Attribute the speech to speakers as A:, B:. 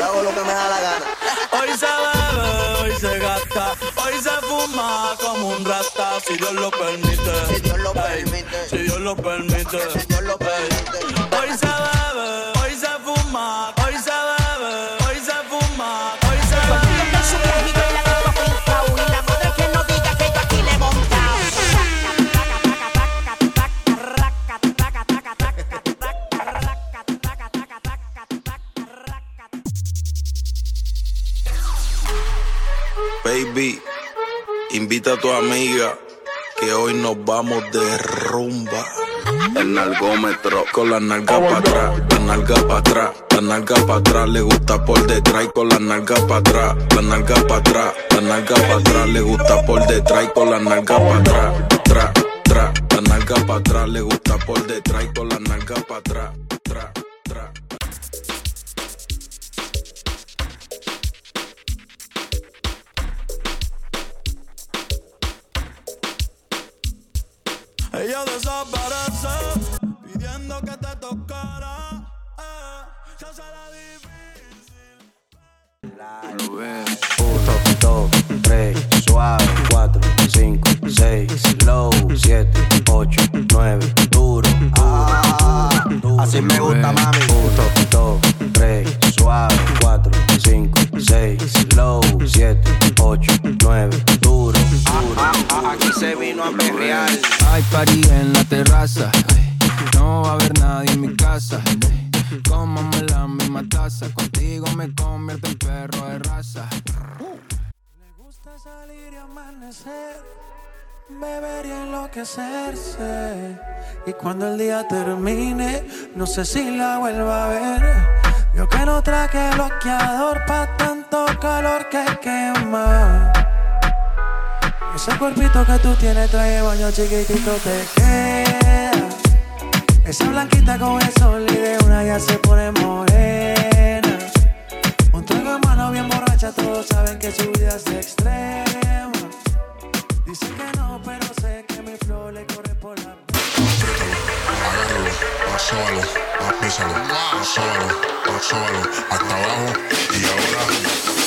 A: Yo hago lo que me da la gana.
B: Hoy se bebe, hoy se gasta, hoy se fuma como un rasta, si Dios lo permite.
A: Si Dios lo
B: Ey,
A: permite.
B: Si Dios lo permite.
A: Si Dios lo permite.
C: Baby, invita a tu amiga que hoy nos vamos de rumba. El nalgómetro con la nalga para atrás, la nalga para atrás, la nalga para atrás, le gusta por detrás y con la nalga para atrás, la nalga para atrás, la nalga para atrás, le gusta por detrás y con la nalga para atrás, tra, tra, la nalga para atrás, le gusta por detrás y con la nalga para atrás,
B: Ella desaparece pidiendo que te tocara. eh, se hace la difícil.
D: Uno, dos, tres, suave, cuatro, cinco, seis, slow, siete, ocho, nueve, duro,
A: Ah, así me gusta, mami.
D: uno,
A: se vino a perrear.
E: Hay party en la terraza. No va a haber nadie en mi casa. Cómame la misma taza. Contigo me convierto en perro de raza.
F: Le gusta salir y amanecer, beber y enloquecerse. Y cuando el día termine, no sé si la vuelva a ver. Yo que no traje bloqueador pa' tanto calor que quema. Ese cuerpito que tú tienes trae baño chiquitito te queda. Esa blanquita con el sol y de una ya se pone morena. Un trago en mano bien borracha, todos saben que su vida es extrema. Dicen que no, pero sé que mi flow le corre por la
G: agárralo, hasta abajo y ahora